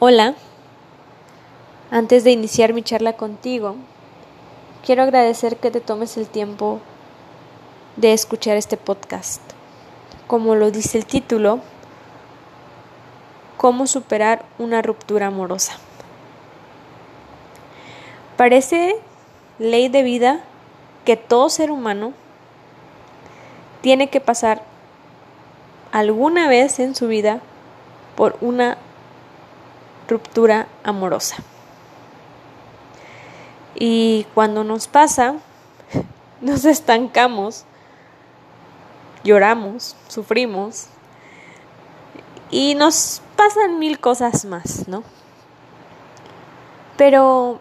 Hola, antes de iniciar mi charla contigo, quiero agradecer que te tomes el tiempo de escuchar este podcast. Como lo dice el título, cómo superar una ruptura amorosa. Parece ley de vida que todo ser humano tiene que pasar alguna vez en su vida por una ruptura amorosa. Y cuando nos pasa, nos estancamos, lloramos, sufrimos y nos pasan mil cosas más, ¿no? Pero,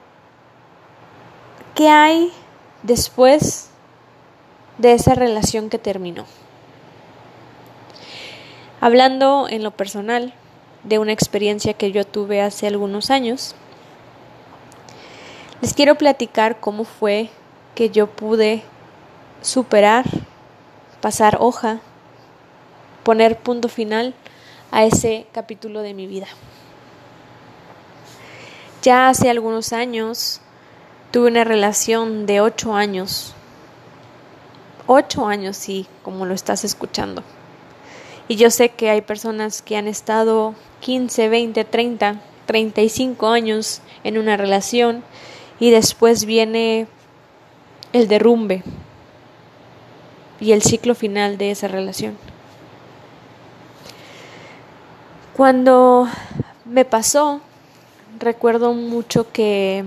¿qué hay después de esa relación que terminó? Hablando en lo personal, de una experiencia que yo tuve hace algunos años. Les quiero platicar cómo fue que yo pude superar, pasar hoja, poner punto final a ese capítulo de mi vida. Ya hace algunos años tuve una relación de ocho años. Ocho años, sí, como lo estás escuchando. Y yo sé que hay personas que han estado 15, 20, 30, 35 años en una relación y después viene el derrumbe y el ciclo final de esa relación. Cuando me pasó, recuerdo mucho que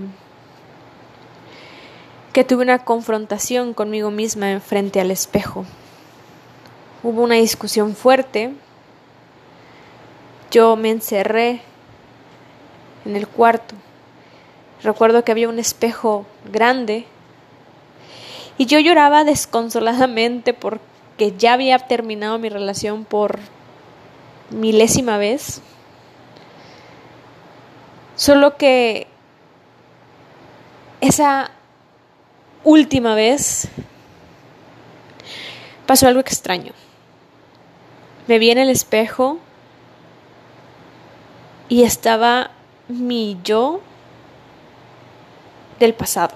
que tuve una confrontación conmigo misma en frente al espejo. Hubo una discusión fuerte yo me encerré en el cuarto. Recuerdo que había un espejo grande y yo lloraba desconsoladamente porque ya había terminado mi relación por milésima vez. Solo que esa última vez pasó algo extraño. Me vi en el espejo y estaba mi yo del pasado.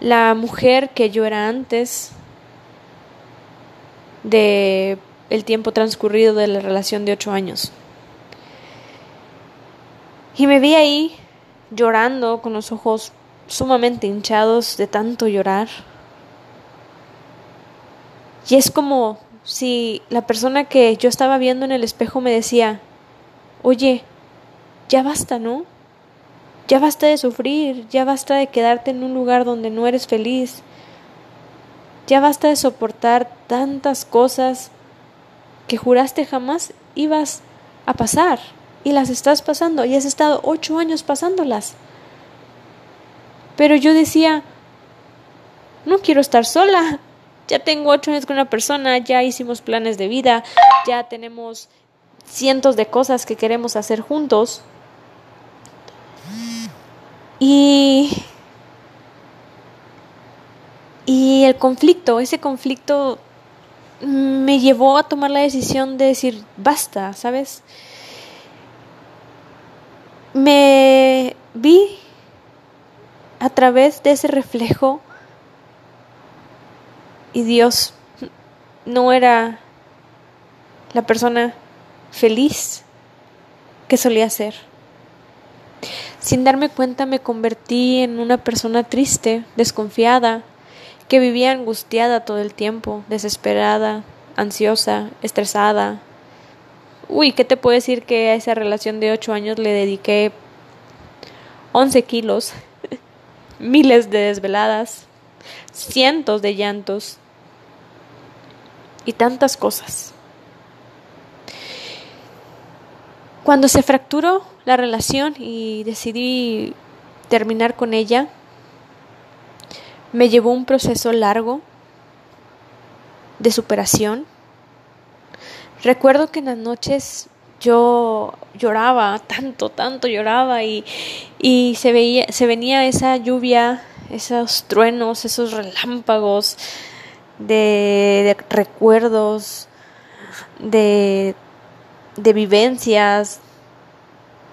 La mujer que yo era antes de el tiempo transcurrido de la relación de ocho años. Y me vi ahí llorando con los ojos sumamente hinchados de tanto llorar. Y es como si la persona que yo estaba viendo en el espejo me decía, Oye, ya basta, ¿no? Ya basta de sufrir, ya basta de quedarte en un lugar donde no eres feliz, ya basta de soportar tantas cosas que juraste jamás ibas a pasar y las estás pasando y has estado ocho años pasándolas. Pero yo decía, no quiero estar sola. Ya tengo ocho años con una persona, ya hicimos planes de vida, ya tenemos cientos de cosas que queremos hacer juntos. Y, y el conflicto, ese conflicto me llevó a tomar la decisión de decir, basta, ¿sabes? Me vi a través de ese reflejo y Dios no era la persona feliz que solía ser. Sin darme cuenta me convertí en una persona triste, desconfiada, que vivía angustiada todo el tiempo, desesperada, ansiosa, estresada. Uy, ¿qué te puedo decir que a esa relación de ocho años le dediqué once kilos, miles de desveladas, cientos de llantos y tantas cosas? Cuando se fracturó la relación y decidí terminar con ella, me llevó un proceso largo de superación. Recuerdo que en las noches yo lloraba, tanto, tanto lloraba y, y se, veía, se venía esa lluvia, esos truenos, esos relámpagos de, recuerdos, de de vivencias,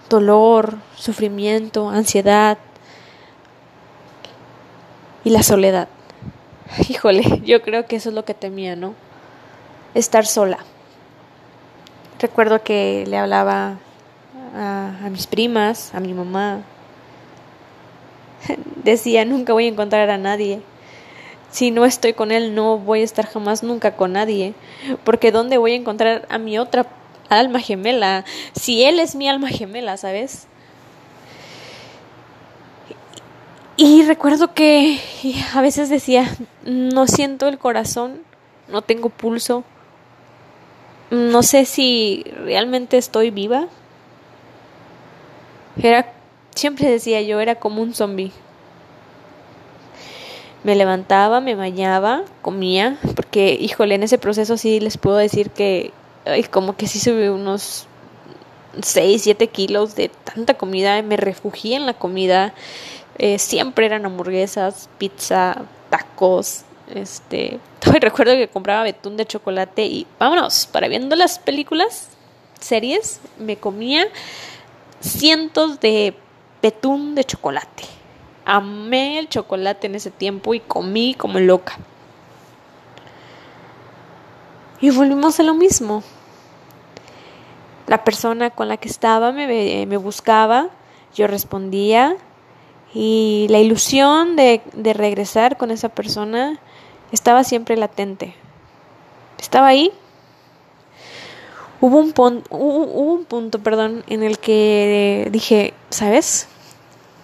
dolor, sufrimiento, ansiedad y la soledad. Híjole, yo creo que eso es lo que temía, ¿no? Estar sola. Recuerdo que le hablaba a mis primas, a mi mamá. Decía, nunca voy a encontrar a nadie. Si no estoy con él, no voy a estar jamás nunca con nadie. Porque ¿dónde voy a encontrar a mi otra alma gemela? Si él es mi alma gemela, ¿sabes? Y recuerdo que a veces decía, no siento el corazón, no tengo pulso, no sé si realmente estoy viva. Era, siempre decía yo, era como un zombie. Me levantaba, me bañaba, comía, porque, híjole, en ese proceso sí les puedo decir que, como que sí subí unos 6, 7 kilos de tanta comida, me refugié en la comida, eh, siempre eran hamburguesas, pizza, tacos. Este, hoy recuerdo que compraba betún de chocolate y vámonos, para viendo las películas, series, me comía cientos de betún de chocolate. Amé el chocolate en ese tiempo y comí como loca. Y volvimos a lo mismo. La persona con la que estaba me, buscaba, yo respondía, y la ilusión de, de regresar con esa persona estaba siempre latente. Estaba ahí. Hubo un, hubo un punto, perdón, en el que dije, ¿sabes?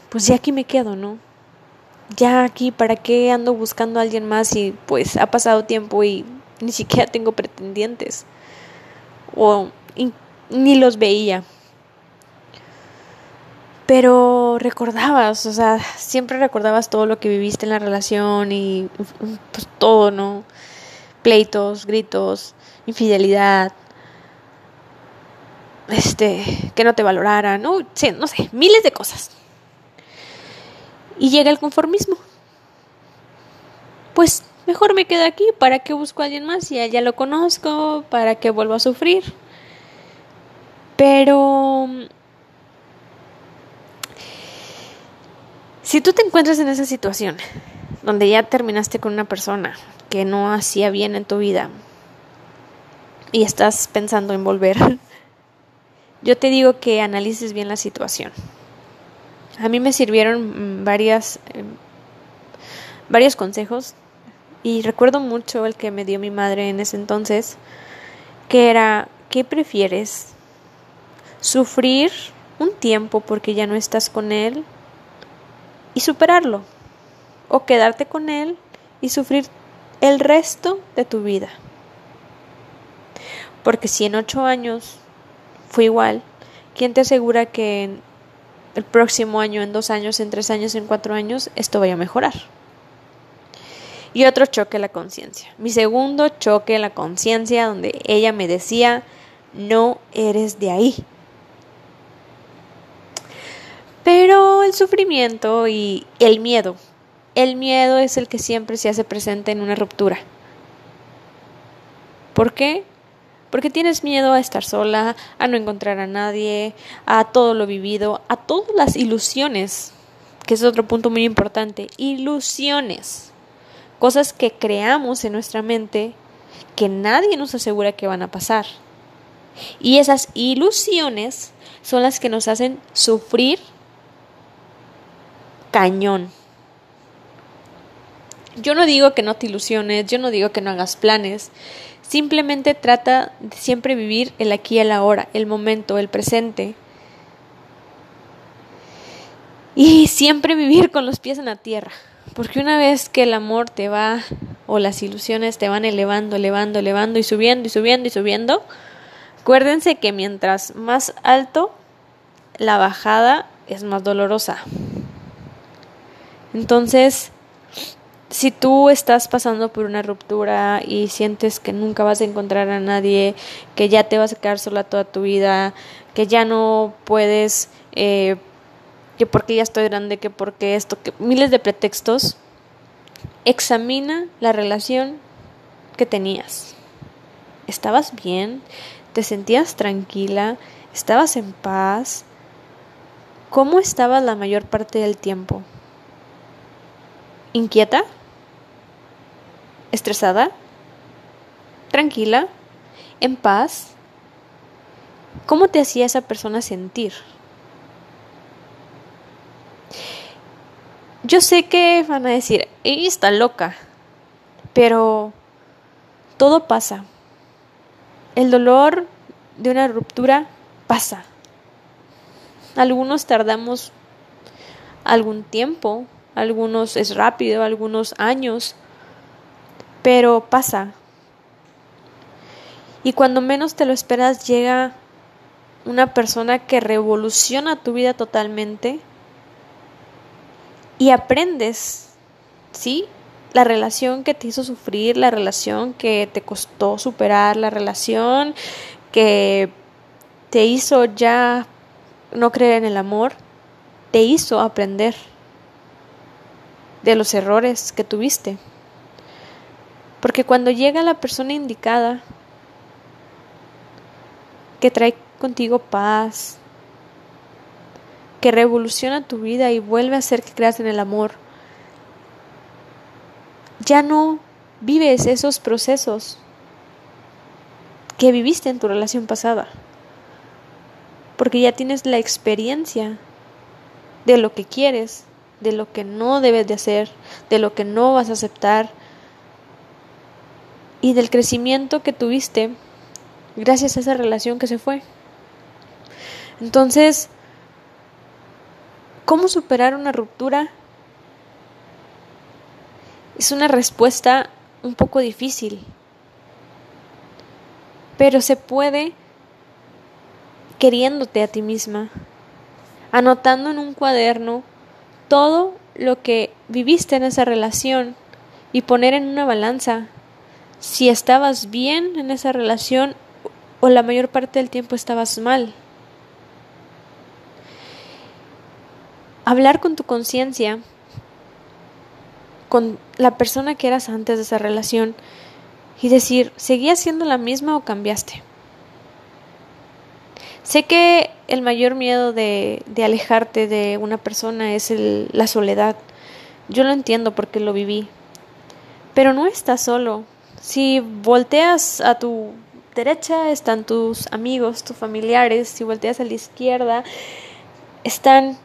Pues ya aquí me quedo, ¿no? Ya aquí, ¿para qué ando buscando a alguien más y pues ha pasado tiempo y ni siquiera tengo pretendientes? O ni los veía pero recordabas, o sea, siempre recordabas todo lo que viviste en la relación y pues todo, ¿no? Pleitos, gritos, infidelidad, este, que no te valoraran, no, sí, no sé, miles de cosas. Y llega el conformismo. Pues mejor me quedo aquí, ¿para qué busco a alguien más? Si ya lo conozco, ¿para qué vuelvo a sufrir? Pero Si tú te encuentras en esa situación, donde ya terminaste con una persona que no hacía bien en tu vida y estás pensando en volver, yo te digo que analices bien la situación. A mí me sirvieron varias, em, varios consejos y recuerdo mucho el que me dio mi madre en ese entonces, que era, ¿qué prefieres? ¿Sufrir un tiempo porque ya no estás con él? y superarlo, o quedarte con él y sufrir el resto de tu vida. Porque si en ocho años fue igual, ¿quién te asegura que en el próximo año, en dos años, en tres años, en cuatro años, esto vaya a mejorar? Y otro choque la conciencia. Mi segundo choque en la conciencia, donde ella me decía, no eres de ahí. Pero el sufrimiento y el miedo. El miedo es el que siempre se hace presente en una ruptura. ¿Por qué? Porque tienes miedo a estar sola, a no encontrar a nadie, a todo lo vivido, a todas las ilusiones, que es otro punto muy importante. Ilusiones. Cosas que creamos en nuestra mente que nadie nos asegura que van a pasar. Y esas ilusiones son las que nos hacen sufrir cañón. Yo no digo que no te ilusiones, yo no digo que no hagas planes, simplemente trata de siempre vivir el aquí y el ahora, el momento, el presente. Y siempre vivir con los pies en la tierra, porque una vez que el amor te va o las ilusiones te van elevando, elevando, elevando y subiendo y subiendo y subiendo, acuérdense que mientras más alto la bajada es más dolorosa. Entonces, si tú estás pasando por una ruptura y sientes que nunca vas a encontrar a nadie, que ya te vas a quedar sola toda tu vida, que ya no puedes, eh, que porque ya estoy grande, que porque esto, que miles de pretextos, examina la relación que tenías. ¿Estabas bien? ¿Te sentías tranquila? ¿Estabas en paz? ¿Cómo estabas la mayor parte del tiempo? ¿Inquieta? ¿Estresada? ¿Tranquila? ¿En paz? ¿Cómo te hacía esa persona sentir? Yo sé que van a decir, ella está loca, pero todo pasa. El dolor de una ruptura pasa. Algunos tardamos algún tiempo, algunos es rápido, algunos años, pero pasa. Y cuando menos te lo esperas llega una persona que revoluciona tu vida totalmente y aprendes, ¿sí? La relación que te hizo sufrir, la relación que te costó superar, la relación que te hizo ya no creer en el amor, te hizo aprender de los errores que tuviste. Porque cuando llega la persona indicada, que trae contigo paz, que revoluciona tu vida y vuelve a hacer que creas en el amor, ya no vives esos procesos que viviste en tu relación pasada. Porque ya tienes la experiencia de lo que quieres, de lo que no debes de hacer, de lo que no vas a aceptar y del crecimiento que tuviste gracias a esa relación que se fue. Entonces, ¿cómo superar una ruptura? Es una respuesta un poco difícil, pero se puede queriéndote a ti misma, anotando en un cuaderno todo lo que viviste en esa relación y poner en una balanza si estabas bien en esa relación o la mayor parte del tiempo estabas mal. Hablar con tu conciencia, con la persona que eras antes de esa relación y decir, ¿seguías siendo la misma o cambiaste? Sé que el mayor miedo de, de alejarte de una persona es la soledad. Yo lo entiendo porque lo viví. Pero no estás solo. Si volteas a tu derecha están tus amigos, tus familiares. Si volteas a la izquierda están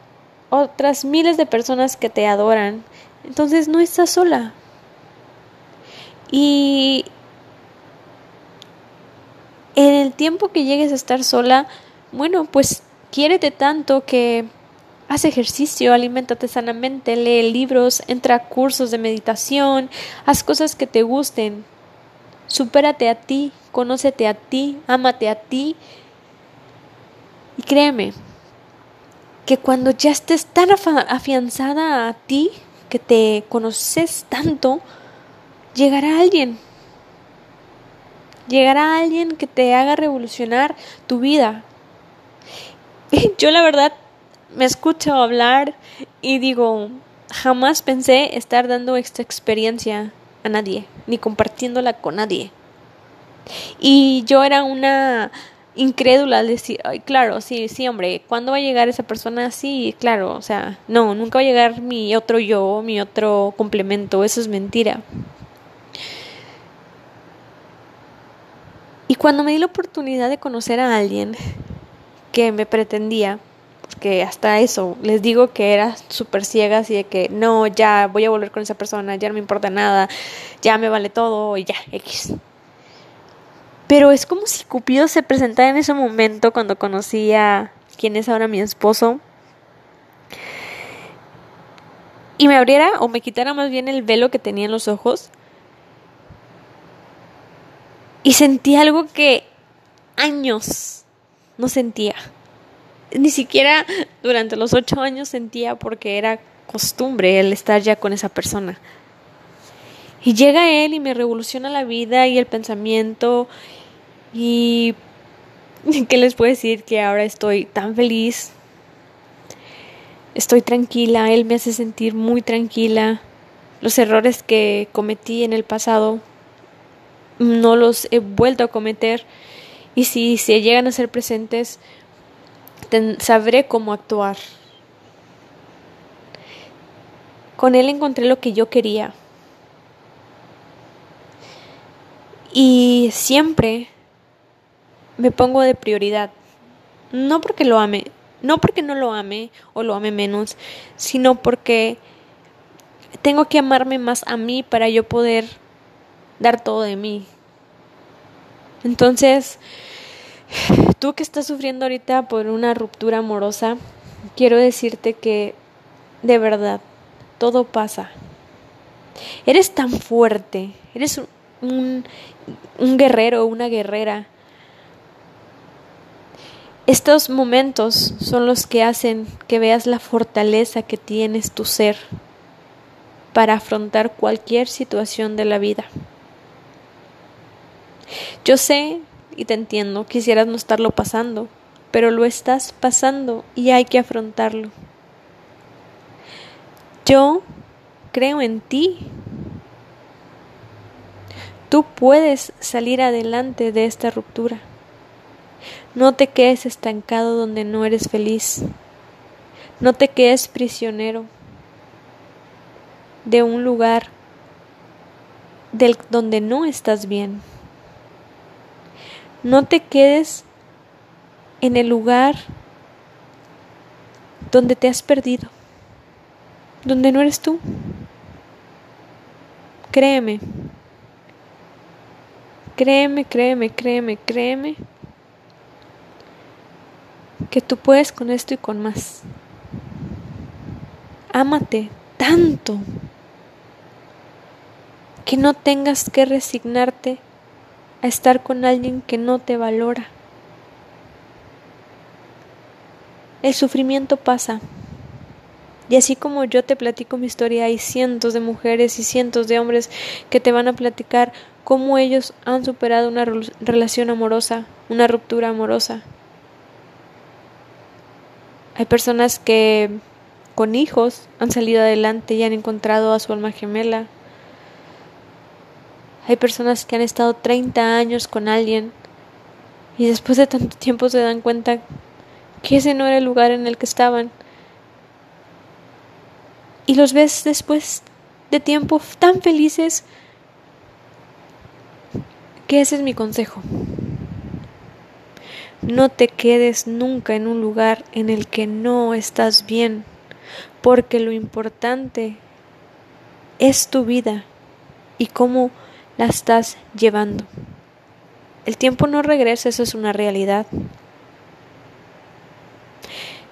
otras miles de personas que te adoran. Entonces no estás sola. Y en el tiempo que llegues a estar sola, bueno, pues quiérete tanto que haz ejercicio, aliméntate sanamente, lee libros, entra a cursos de meditación, haz cosas que te gusten. Supérate a ti, conócete a ti, ámate a ti. Y créeme que cuando ya estés tan afianzada a ti, que te conoces tanto, llegará alguien. Llegará alguien que te haga revolucionar tu vida, yo la verdad me escucho hablar y digo, jamás pensé estar dando esta experiencia a nadie, ni compartiéndola con nadie. Y yo era una incrédula al decir, ay, claro, sí, sí, hombre, ¿cuándo va a llegar esa persona? Sí, claro, o sea, no, nunca va a llegar mi otro yo, mi otro complemento, eso es mentira. Y cuando me di la oportunidad de conocer a alguien que me pretendía, porque hasta eso, les digo que era súper ciega, así de que no, ya voy a volver con esa persona, ya no me importa nada, ya me vale todo y ya, X. Pero es como si Cupido se presentara en ese momento cuando conocí a quien es ahora mi esposo y me abriera o me quitara más bien el velo que tenía en los ojos y sentí algo que años no sentía. Ni siquiera durante los ocho años sentía porque era costumbre el estar ya con esa persona. Y llega él y me revoluciona la vida y el pensamiento y ¿qué les puedo decir? Que ahora estoy tan feliz, estoy tranquila, él me hace sentir muy tranquila. Los errores que cometí en el pasado no los he vuelto a cometer y si se llegan a ser presentes, sabré cómo actuar Con Él encontré lo que yo quería. Y siempre me pongo de prioridad. No porque lo ame, no porque no lo ame o lo ame menos, sino porque tengo que amarme más a mí para yo poder dar todo de mí. Entonces, tú que estás sufriendo ahorita por una ruptura amorosa, quiero decirte que de verdad, todo pasa. Eres tan fuerte, eres un, un guerrero, una guerrera. Estos momentos son los que hacen que veas la fortaleza que tienes tu ser para afrontar cualquier situación de la vida. Yo sé y te entiendo, quisieras no estarlo pasando, pero lo estás pasando y hay que afrontarlo. Yo creo en ti. Tú puedes salir adelante de esta ruptura. No te quedes estancado donde no eres feliz. No te quedes prisionero de un lugar del donde no estás bien. No te quedes en el lugar donde te has perdido, donde no eres tú. Créeme, créeme, créeme, créeme, créeme que tú puedes con esto y con más. Ámate tanto que no tengas que resignarte a estar con alguien que no te valora. El sufrimiento pasa. Y así como yo te platico mi historia, hay cientos de mujeres y cientos de hombres que te van a platicar cómo ellos han superado una relación amorosa, una ruptura amorosa. Hay personas que con hijos han salido adelante y han encontrado a su alma gemela. Hay personas que han estado 30 años con alguien y después de tanto tiempo se dan cuenta que ese no era el lugar en el que estaban. Y los ves después de tiempo tan felices que ese es mi consejo. No te quedes nunca en un lugar en el que no estás bien, porque lo importante es tu vida y cómo la estás llevando. El tiempo no regresa, eso es una realidad.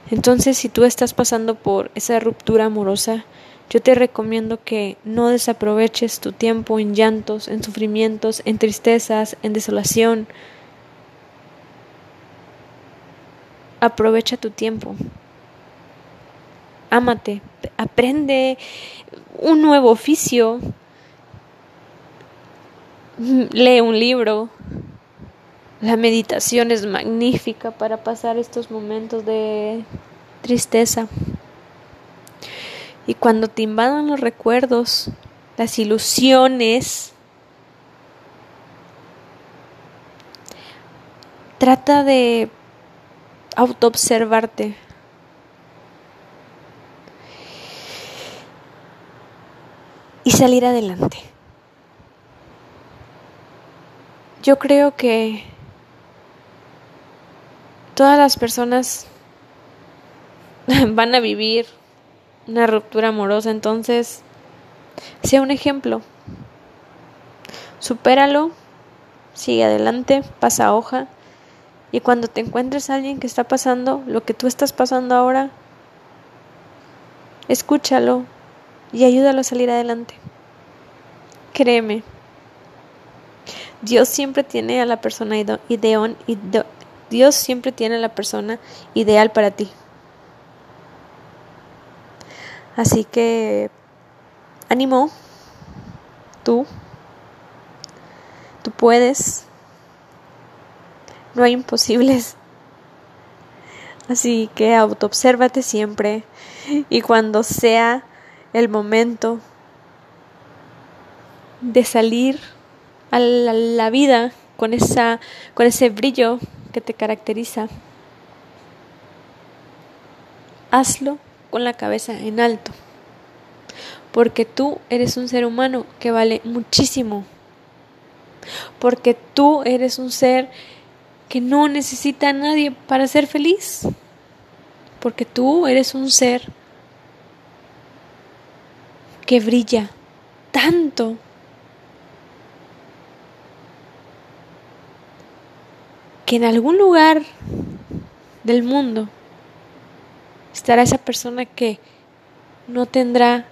Entonces, si tú estás pasando por esa ruptura amorosa, yo te recomiendo que no desaproveches tu tiempo en llantos, en sufrimientos, en tristezas, en desolación. Aprovecha tu tiempo. Ámate, aprende un nuevo oficio, lee un libro, la meditación es magnífica para pasar estos momentos de tristeza. Y cuando te invadan los recuerdos, las ilusiones, trata de autoobservarte. Y salir adelante. Yo creo que todas las personas van a vivir una ruptura amorosa, entonces sea un ejemplo. Supéralo, sigue adelante, pasa hoja y cuando te encuentres a alguien que está pasando lo que tú estás pasando ahora, escúchalo y ayúdalo a salir adelante. Créeme, Dios siempre tiene a la persona ideón, Dios siempre tiene a la persona ideal para ti. Así que ánimo, tú, tú puedes, no hay imposibles. Así que autoobsérvate siempre y cuando sea el momento de salir a la, vida con esa con ese brillo que te caracteriza. Hazlo con la cabeza en alto, porque tú eres un ser humano que vale muchísimo, porque tú eres un ser que no necesita a nadie para ser feliz, porque tú eres un ser que brilla tanto. Que en algún lugar del mundo estará esa persona que no tendrá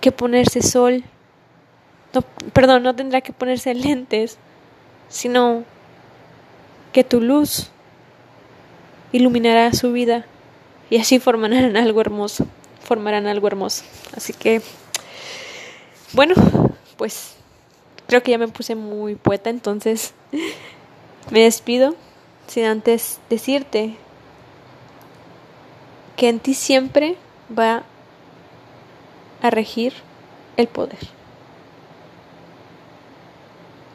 que ponerse sol, no, perdón, no tendrá que ponerse lentes, sino que tu luz iluminará su vida y así formarán algo hermoso, formarán algo hermoso. Así que, bueno, pues creo que ya me puse muy poeta, entonces me despido sin antes decirte que en ti siempre va a regir el poder.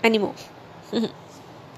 Ánimo.